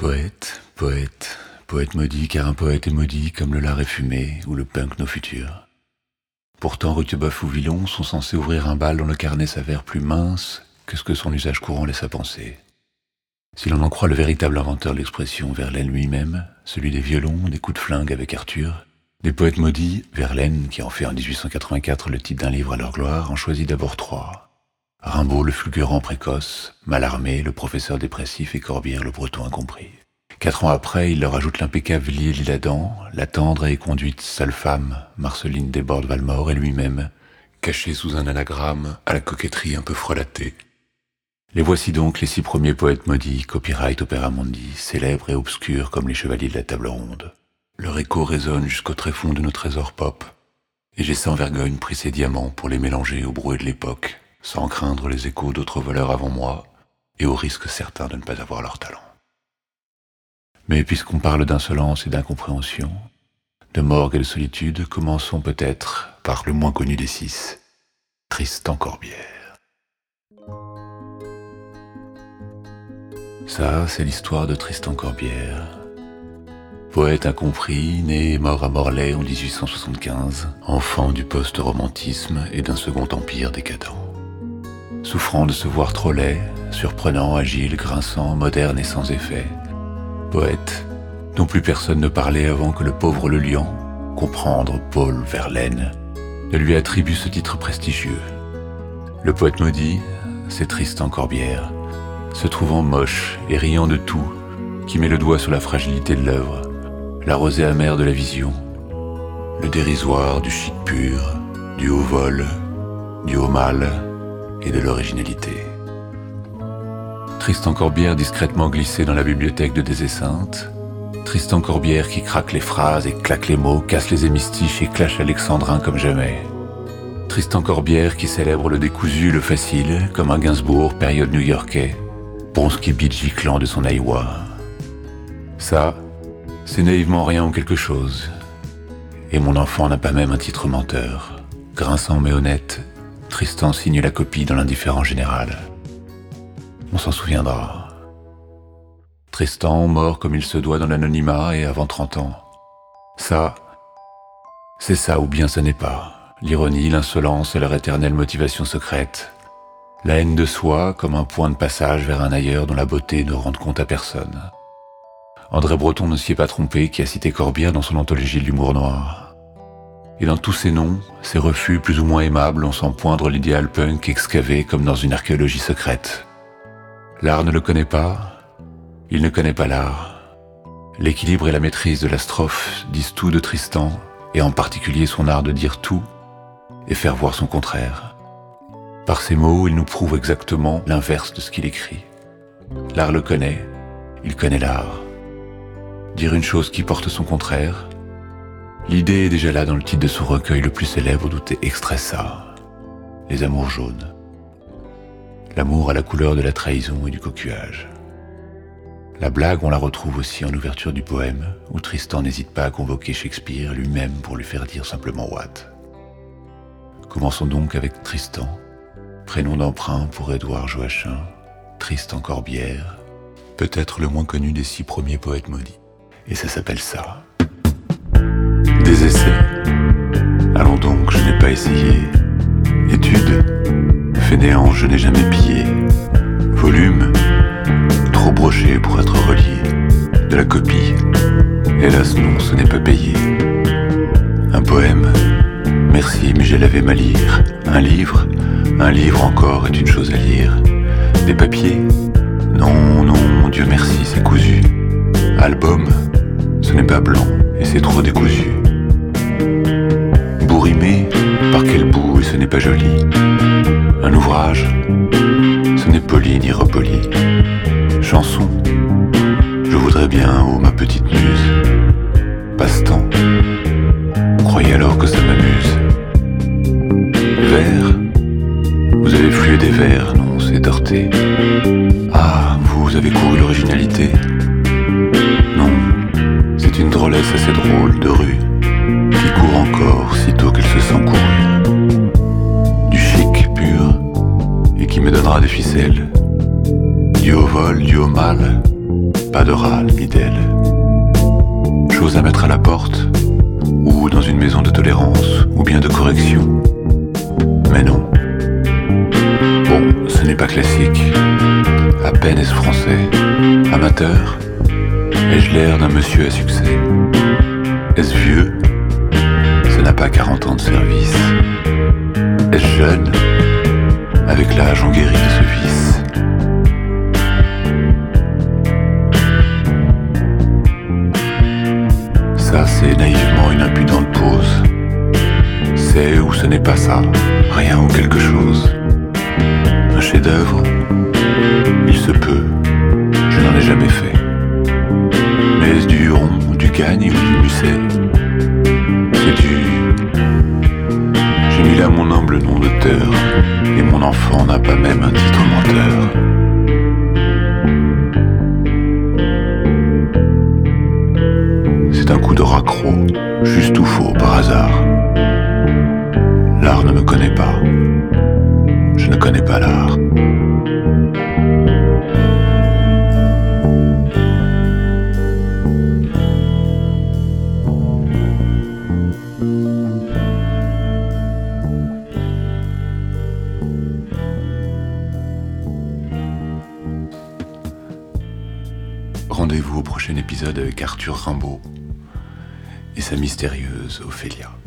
Poète, poète, poète maudit, car un poète est maudit comme le lard est fumé ou le punk nos futurs. Pourtant, Rutebeuf ou Villon sont censés ouvrir un bal dont le carnet s'avère plus mince que ce que son usage courant laisse à penser. Si l'on en croit le véritable inventeur de l'expression, Verlaine lui-même, celui des violons, des coups de flingue avec Arthur, des poètes maudits, Verlaine, qui en fait en 1884 le titre d'un livre à leur gloire, en choisit d'abord trois. Rimbaud le fulgurant précoce, Malarmé le professeur dépressif et Corbière le breton incompris. Quatre ans après, il leur ajoute l'impeccable L'Île-Ladan, la tendre et conduite sale femme, Marceline Desbordes-Valmore et lui-même, caché sous un anagramme à la coquetterie un peu frelatée. Les voici donc les six premiers poètes maudits, copyright opéra mundi, célèbres et obscurs comme les chevaliers de la table ronde. Leur écho résonne jusqu'au tréfonds de nos trésors pop, et j'ai sans vergogne pris ces diamants pour les mélanger au bruit de l'époque, sans craindre les échos d'autres voleurs avant moi, et au risque certain de ne pas avoir leur talent. Mais puisqu'on parle d'insolence et d'incompréhension, de morgue et de solitude, commençons peut-être par le moins connu des six, Tristan Corbière. Ça, c'est l'histoire de Tristan Corbière, poète incompris, né et mort à Morlaix en 1875, enfant du post-romantisme et d'un second empire décadent souffrant de se voir trop laid, surprenant, agile, grinçant, moderne et sans effet. Poète, dont plus personne ne parlait avant que le pauvre Le Lion, comprendre Paul Verlaine, ne lui attribue ce titre prestigieux. Le poète maudit, c'est Tristan Corbière, se trouvant moche et riant de tout, qui met le doigt sur la fragilité de l'œuvre, la rosée amère de la vision, le dérisoire du chic pur, du haut vol, du haut mal, et de l'originalité. Tristan Corbière discrètement glissé dans la bibliothèque de Des Saintes. Tristan Corbière qui craque les phrases et claque les mots, casse les hémistiches et clash alexandrin comme jamais. Tristan Corbière qui célèbre le décousu, le facile, comme un Gainsbourg, période new-yorkais, Bronski Beach clan de son Iowa. Ça, c'est naïvement rien ou quelque chose. Et mon enfant n'a pas même un titre menteur. Grinçant mais honnête, Tristan signe la copie dans l'indifférent général. On s'en souviendra. Tristan, mort comme il se doit dans l'anonymat et avant 30 ans. Ça, c'est ça ou bien ce n'est pas. L'ironie, l'insolence et leur éternelle motivation secrète. La haine de soi comme un point de passage vers un ailleurs dont la beauté ne rend compte à personne. André Breton ne s'y est pas trompé qui a cité Corbière dans son anthologie de l'humour noir. Et dans tous ces noms, ces refus plus ou moins aimables, on sent poindre l'idéal punk excavé comme dans une archéologie secrète. L'art ne le connaît pas, il ne connaît pas l'art. L'équilibre et la maîtrise de la strophe disent tout de Tristan, et en particulier son art de dire tout et faire voir son contraire. Par ces mots, il nous prouve exactement l'inverse de ce qu'il écrit. L'art le connaît, il connaît l'art. Dire une chose qui porte son contraire, L'idée est déjà là dans le titre de son recueil le plus célèbre d'où est extrait ça, Les amours jaunes. L'amour à la couleur de la trahison et du cocuage. La blague, on la retrouve aussi en ouverture du poème, où Tristan n'hésite pas à convoquer Shakespeare lui-même pour lui faire dire simplement What. Commençons donc avec Tristan, prénom d'emprunt pour Édouard Joachim, Tristan Corbière, peut-être le moins connu des six premiers poètes maudits. Et ça s'appelle ça essais. Allons donc, je n'ai pas essayé. Étude, fainéant, je n'ai jamais pillé. Volume, trop broché pour être relié. De la copie, hélas non, ce n'est pas payé. Un poème, merci, mais j'ai lavé ma lire. Un livre, un livre encore est une chose à lire. Des papiers, non, non, Dieu merci, c'est cousu. Album, ce n'est pas blanc et c'est trop décousu. Bourrimé, par quel bout et ce n'est pas joli. Un ouvrage, ce n'est poli ni repoli. Chanson, je voudrais bien, oh ma petite muse. Passe-temps, croyez alors que ça m'amuse. Vers, vous avez flué des vers, non, c'est heurté. Ah, vous avez couru l'originalité. Non, c'est une drôlesse assez drôle de rue qui court encore sitôt qu'elle se sent courir. Du chic pur et qui me donnera des ficelles. Du haut vol, du haut mal, pas de râle ni d'aile. Chose à mettre à la porte, ou dans une maison de tolérance, ou bien de correction. Mais non. Bon, ce n'est pas classique. À peine est-ce français. Amateur Ai-je l'air d'un monsieur à succès? Est-ce vieux? Pas 40 ans de service. Est-ce jeune Avec l'âge on guérit de ce vice. Ça, c'est naïvement une impudente pause. C'est ou ce n'est pas ça, rien ou quelque chose. Un chef-d'œuvre Il se peut, je n'en ai jamais fait. Mais est-ce du Huron, du Gagne ou du Musset enfant n'a pas même un titre menteur. C'est un coup de raccro, juste ou faux par hasard. L'art ne me connaît pas. Je ne connais pas l'art. Rendez-vous au prochain épisode avec Arthur Rimbaud et sa mystérieuse Ophélia.